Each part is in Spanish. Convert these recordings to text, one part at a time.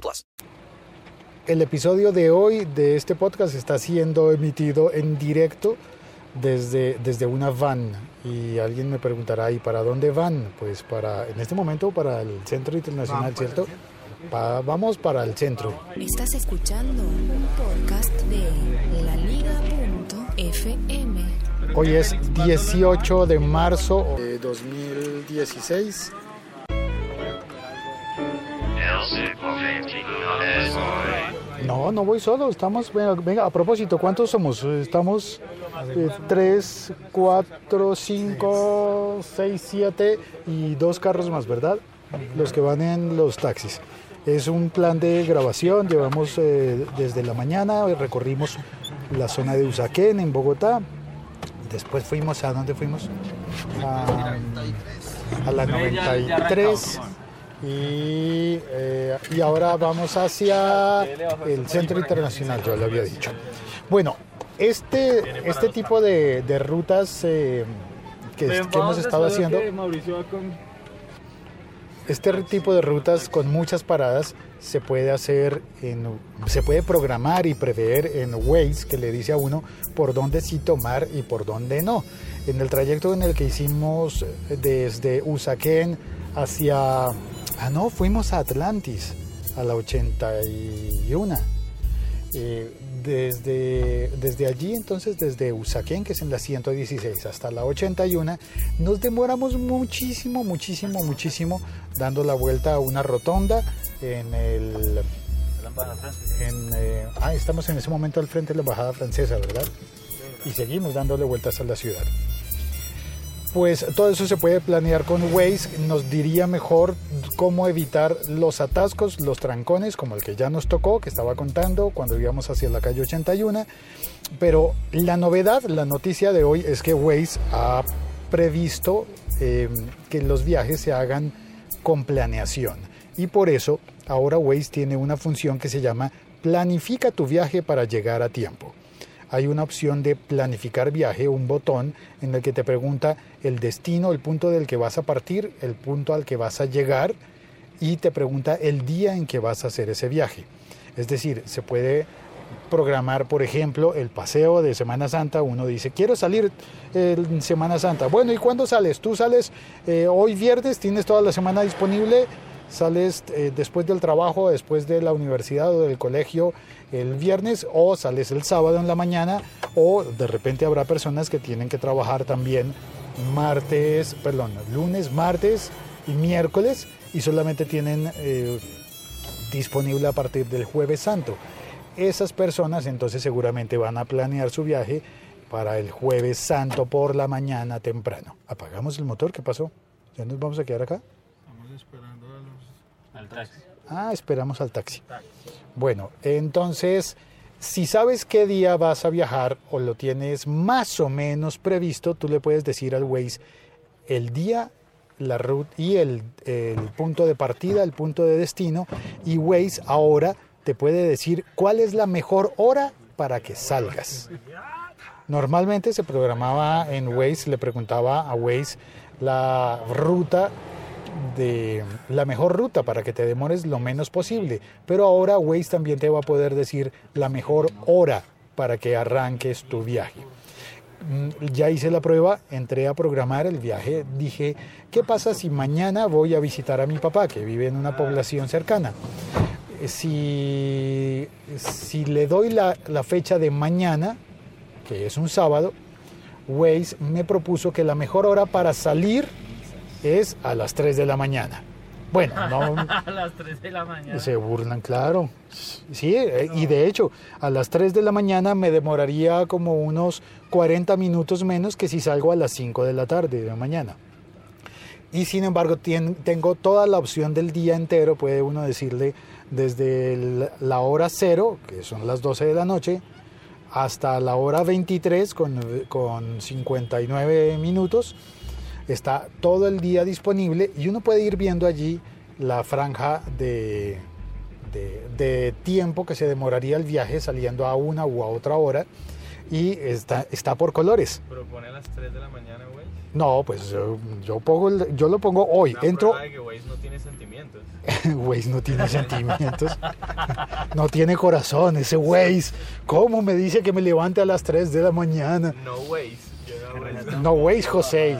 plus. El episodio de hoy de este podcast está siendo emitido en directo desde, desde una van. Y alguien me preguntará, ¿y para dónde van? Pues para, en este momento, para el Centro Internacional, ¿cierto? Pa- vamos para el centro. Estás escuchando un podcast de laliga.fm. Hoy es 18 de marzo de 2016. No, no voy solo, estamos, venga, venga, a propósito, ¿cuántos somos? Estamos 3, 4, 5, 6, 7 y dos carros más, ¿verdad? Los que van en los taxis. Es un plan de grabación, llevamos eh, desde la mañana, recorrimos la zona de Usaquén en Bogotá, después fuimos a, ¿dónde fuimos? A, a la 93 y, eh, y ahora vamos hacia el Centro Internacional, yo lo había dicho. Bueno, este, este tipo de, de rutas eh, que, que hemos estado haciendo, este tipo de rutas con muchas paradas se puede hacer, en, se puede programar y prever en Waze, que le dice a uno por dónde sí tomar y por dónde no. En el trayecto en el que hicimos desde Usaquén hacia... Ah, no, fuimos a Atlantis, a la 81. Eh, desde, desde allí, entonces, desde Usaquén, que es en la 116, hasta la 81, nos demoramos muchísimo, muchísimo, muchísimo dando la vuelta a una rotonda en el... En, eh, ah, estamos en ese momento al frente de la Embajada Francesa, ¿verdad? Y seguimos dándole vueltas a la ciudad. Pues todo eso se puede planear con Waze, nos diría mejor cómo evitar los atascos, los trancones, como el que ya nos tocó, que estaba contando cuando íbamos hacia la calle 81. Pero la novedad, la noticia de hoy es que Waze ha previsto eh, que los viajes se hagan con planeación. Y por eso ahora Waze tiene una función que se llama Planifica tu viaje para llegar a tiempo hay una opción de planificar viaje, un botón en el que te pregunta el destino, el punto del que vas a partir, el punto al que vas a llegar y te pregunta el día en que vas a hacer ese viaje. Es decir, se puede programar, por ejemplo, el paseo de Semana Santa. Uno dice, quiero salir en Semana Santa. Bueno, ¿y cuándo sales? Tú sales eh, hoy viernes, tienes toda la semana disponible sales eh, después del trabajo, después de la universidad o del colegio el viernes o sales el sábado en la mañana o de repente habrá personas que tienen que trabajar también martes, perdón, lunes, martes y miércoles y solamente tienen eh, disponible a partir del jueves santo. Esas personas entonces seguramente van a planear su viaje para el jueves santo por la mañana temprano. Apagamos el motor, ¿qué pasó? ¿Ya nos vamos a quedar acá? Ah, esperamos al taxi. Bueno, entonces, si sabes qué día vas a viajar o lo tienes más o menos previsto, tú le puedes decir al Waze el día, la ruta y el, el punto de partida, el punto de destino. Y Waze ahora te puede decir cuál es la mejor hora para que salgas. Normalmente se programaba en Waze, le preguntaba a Waze la ruta de la mejor ruta para que te demores lo menos posible. Pero ahora Waze también te va a poder decir la mejor hora para que arranques tu viaje. Mm, Ya hice la prueba, entré a programar el viaje, dije, ¿qué pasa si mañana voy a visitar a mi papá que vive en una población cercana? si, si le doy la, la fecha de mañana, que es un sábado, Waze me propuso que la mejor hora para salir es a las 3 de la mañana. Bueno, no, A las 3 de la mañana. se burlan, claro. Sí, eh, y de hecho, a las 3 de la mañana me demoraría como unos 40 minutos menos que si salgo a las 5 de la tarde de la mañana. Y sin embargo, tien- tengo toda la opción del día entero, puede uno decirle, desde el- la hora cero, que son las 12 de la noche, hasta la hora 23 con, con 59 minutos. Está todo el día disponible y uno puede ir viendo allí la franja de, de- de tiempo que se demoraría el viaje saliendo a una u a otra hora y está, está por colores. Propone a las 3 de la mañana, güey. No, pues yo, yo, pongo el- yo lo pongo hoy. Una Entro, de que Waze no tiene sentimientos. Waze no tiene sentimientos. No tiene corazón ese Waze. ¿Cómo me dice que me levante a las 3 de la mañana? No Waze. No Waze. No Waze, José.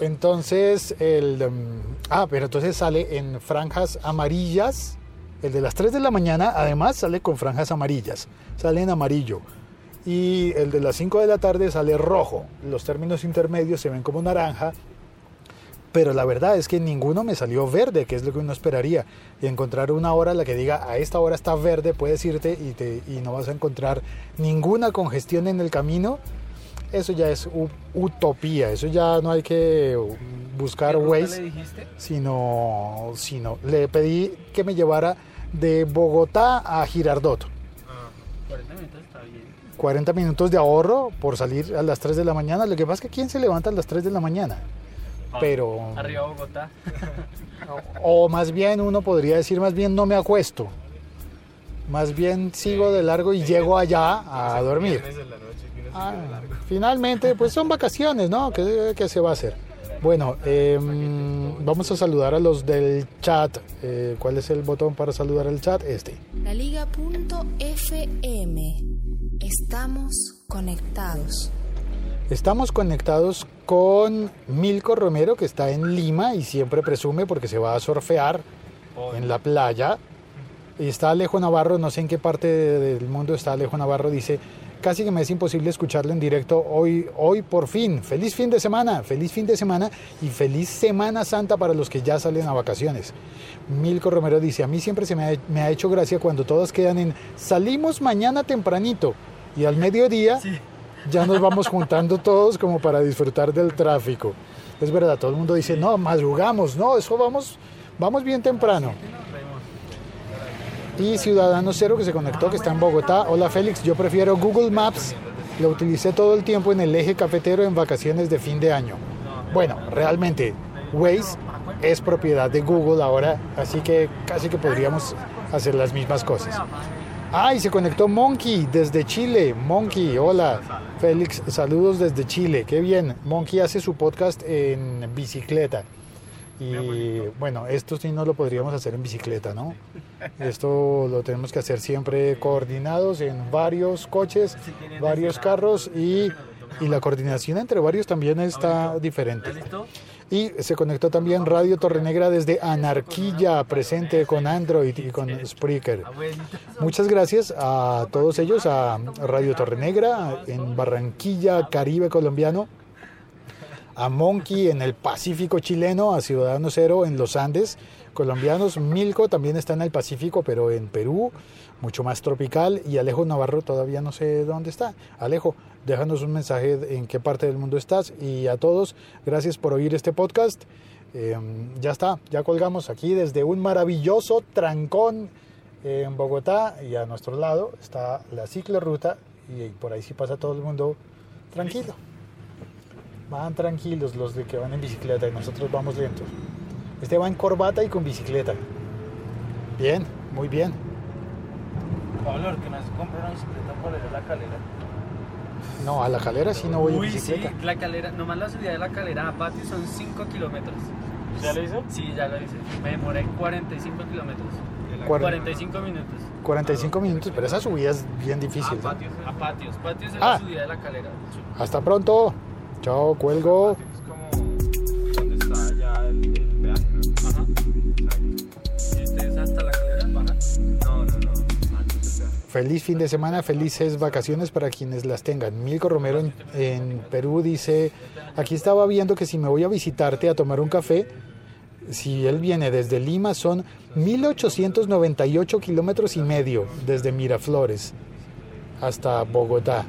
Entonces, el... um, ah, pero entonces sale en franjas amarillas. El de las 3 de la mañana, además, sale con franjas amarillas. Sale en amarillo. Y el de las 5 de la tarde sale rojo. Los términos intermedios se ven como naranja. Pero la verdad es que ninguno me salió verde, que es lo que uno esperaría. Y encontrar una hora en la que diga a esta hora está verde, puedes irte y, te, y no vas a encontrar ninguna congestión en el camino. Eso ya es utopía. Eso ya no hay que buscar ¿Qué ruta Waze le dijiste? sino, sino le pedí que me llevara de Bogotá a Girardot. Ah, 40 minutos está bien. 40 minutos de ahorro por salir a las 3 de la mañana. Lo que pasa es que ¿quién se levanta a las 3 de la mañana? Pero, Arriba Bogotá. o más bien uno podría decir, más bien no me acuesto. Más bien sigo de largo y llego allá a dormir. Ah, finalmente, pues son vacaciones, ¿no? ¿Qué, qué se va a hacer? Bueno, em, vamos a saludar a los del chat. Eh, ¿Cuál es el botón para saludar al chat? Este. La Liga.fm. Estamos conectados. Estamos conectados con Milko Romero, que está en Lima y siempre presume porque se va a surfear en la playa. Y está Alejo Navarro, no sé en qué parte de- del mundo está Alejo Navarro, dice, casi que me es imposible escucharlo en directo hoy, hoy por fin. Feliz fin de semana, feliz fin de semana y feliz Semana Santa para los que ya salen a vacaciones. Milko Romero dice, a mí siempre se me ha, me ha hecho gracia cuando todas quedan en salimos mañana tempranito y al mediodía ya nos vamos juntando todos como para disfrutar del tráfico. Es verdad, todo el mundo dice, no, madrugamos, no, eso vamos, vamos bien temprano. Y Ciudadano Cero que se conectó, que está en Bogotá. Hola Félix, yo prefiero Google Maps. Lo utilicé todo el tiempo en el eje cafetero en vacaciones de fin de año. Bueno, realmente Waze es propiedad de Google ahora, así que casi que podríamos hacer las mismas cosas. Ay, se conectó Monkey desde Chile. Monkey, hola. Félix, saludos desde Chile. Qué bien. Monkey hace su podcast en bicicleta. Y bueno, esto sí no lo podríamos hacer en bicicleta, ¿no? Esto lo tenemos que hacer siempre coordinados en varios coches, varios carros y, y la coordinación entre varios también está diferente. Y se conectó también Radio Torrenegra desde Anarquilla, presente con Android y con Spreaker. Muchas gracias a todos ellos, a Radio Torrenegra en Barranquilla, Caribe colombiano, a Monkey en el Pacífico chileno, a Ciudadano Cero en los Andes colombianos, Milko también está en el Pacífico, pero en Perú, mucho más tropical, y Alejo Navarro todavía no sé dónde está. Alejo, déjanos un mensaje en qué parte del mundo estás y a todos, gracias por oír este podcast. Eh, ya está, ya colgamos aquí desde un maravilloso trancón en Bogotá y a nuestro lado está la ciclorruta y por ahí sí pasa todo el mundo tranquilo. Van tranquilos los de que van en bicicleta y nosotros vamos lentos. Este va en corbata y con bicicleta. Bien, muy bien. Pablo, que nos compra una bicicleta para ir a la calera. No, a la calera sí no voy Uy, en sí, bicicleta. la calera, nomás la subida de la calera a Patio son 5 kilómetros. ¿Ya lo hizo? Sí, ya lo hice. Me demoré 45 kilómetros. Cuaren- 45 minutos. 45 minutos, pero esa subida es bien difícil. ¿no? A patios. Patios es Ah. la subida de la calera. Hasta pronto. Chao, cuelgo. Feliz fin de semana, felices vacaciones para quienes las tengan. Milko Romero en, en Perú dice, aquí estaba viendo que si me voy a visitarte a tomar un café, si él viene desde Lima son 1898 kilómetros y medio desde Miraflores hasta Bogotá.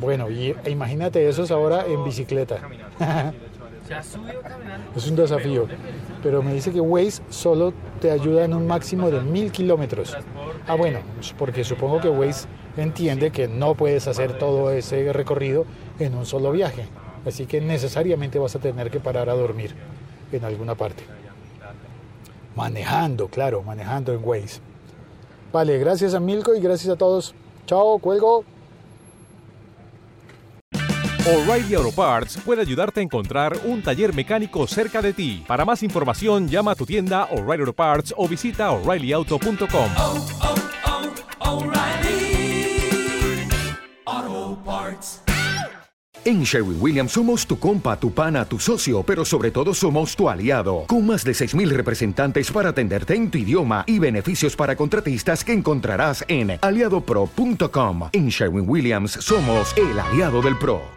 Bueno, y e imagínate esos ahora en bicicleta. Es un desafío. Pero me dice que Waze solo te ayuda en un máximo de mil kilómetros. Ah, bueno, porque supongo que Waze entiende que no puedes hacer todo ese recorrido en un solo viaje. Así que necesariamente vas a tener que parar a dormir en alguna parte. Manejando, claro, manejando en Waze. Vale, gracias a Milko y gracias a todos. Chao, cuelgo. O'Reilly Auto Parts puede ayudarte a encontrar un taller mecánico cerca de ti. Para más información, llama a tu tienda O'Reilly Auto Parts o visita oreillyauto.com. Oh, oh, oh, O'Reilly Auto Parts. En Sherwin Williams somos tu compa, tu pana, tu socio, pero sobre todo somos tu aliado, con más de 6.000 representantes para atenderte en tu idioma y beneficios para contratistas que encontrarás en aliadopro.com. En Sherwin Williams somos el aliado del PRO.